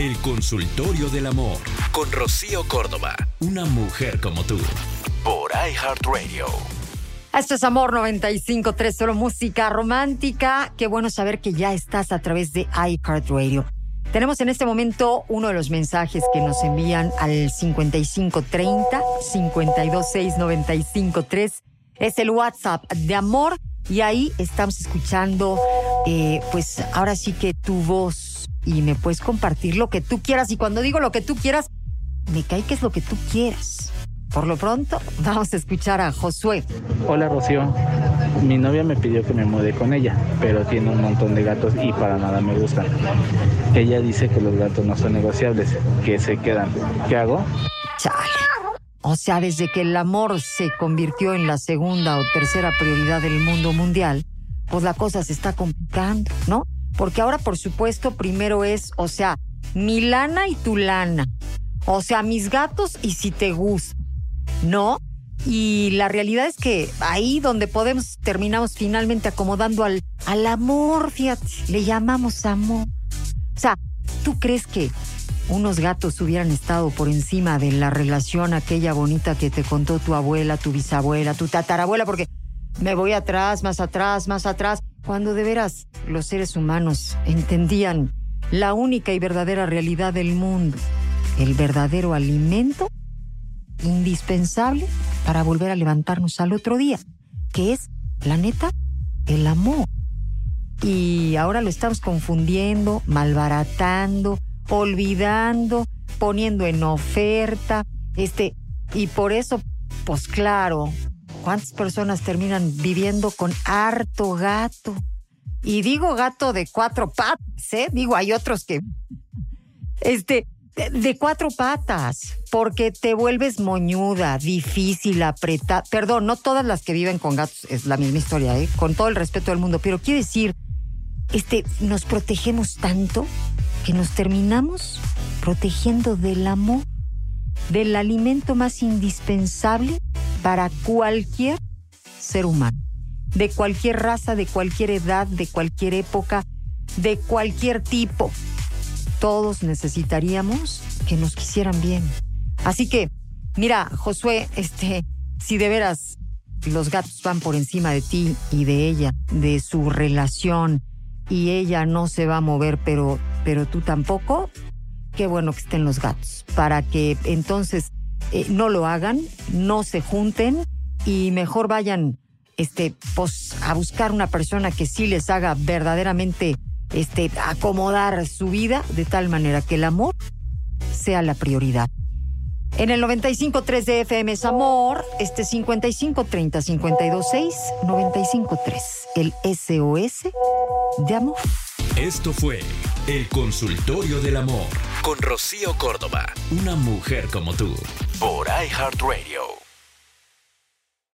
El consultorio del amor con Rocío Córdoba, una mujer como tú, por iHeartRadio. Esto es Amor 95.3, solo música romántica. Qué bueno saber que ya estás a través de iHeartRadio. Tenemos en este momento uno de los mensajes que nos envían al 5530 526 Es el WhatsApp de amor y ahí estamos escuchando, eh, pues ahora sí que tu voz y me puedes compartir lo que tú quieras. Y cuando digo lo que tú quieras, me cae que es lo que tú quieras. Por lo pronto, vamos a escuchar a Josué. Hola Rocío, mi novia me pidió que me mude con ella, pero tiene un montón de gatos y para nada me gustan. Ella dice que los gatos no son negociables, que se quedan. ¿Qué hago? Chale. O sea, desde que el amor se convirtió en la segunda o tercera prioridad del mundo mundial, pues la cosa se está complicando, ¿no? Porque ahora, por supuesto, primero es, o sea, mi lana y tu lana. O sea, mis gatos y si te gusta. ¿no? Y la realidad es que ahí donde podemos terminamos finalmente acomodando al, al amor, fíjate, le llamamos amor. O sea, ¿tú crees que unos gatos hubieran estado por encima de la relación aquella bonita que te contó tu abuela, tu bisabuela, tu tatarabuela? Porque me voy atrás, más atrás, más atrás, cuando de veras los seres humanos entendían la única y verdadera realidad del mundo, el verdadero alimento indispensable para volver a levantarnos al otro día, que es, la neta, el amor. Y ahora lo estamos confundiendo, malbaratando, olvidando, poniendo en oferta, este, y por eso, pues claro, ¿cuántas personas terminan viviendo con harto gato? Y digo gato de cuatro patas, ¿eh? Digo, hay otros que, este, de cuatro patas, porque te vuelves moñuda, difícil, apretada. Perdón, no todas las que viven con gatos es la misma historia, ¿eh? con todo el respeto del mundo, pero quiero decir, este, nos protegemos tanto que nos terminamos protegiendo del amor, del alimento más indispensable para cualquier ser humano, de cualquier raza, de cualquier edad, de cualquier época, de cualquier tipo todos necesitaríamos que nos quisieran bien. Así que, mira, Josué, este, si de veras los gatos van por encima de ti y de ella, de su relación, y ella no se va a mover, pero, pero tú tampoco, qué bueno que estén los gatos, para que entonces eh, no lo hagan, no se junten y mejor vayan este, pues, a buscar una persona que sí les haga verdaderamente este, acomodar su vida de tal manera que el amor sea la prioridad. En el 95.3 de FM es amor, este 5530-526, 95.3, el SOS de amor. Esto fue El Consultorio del Amor con Rocío Córdoba, una mujer como tú, por iHeartRadio.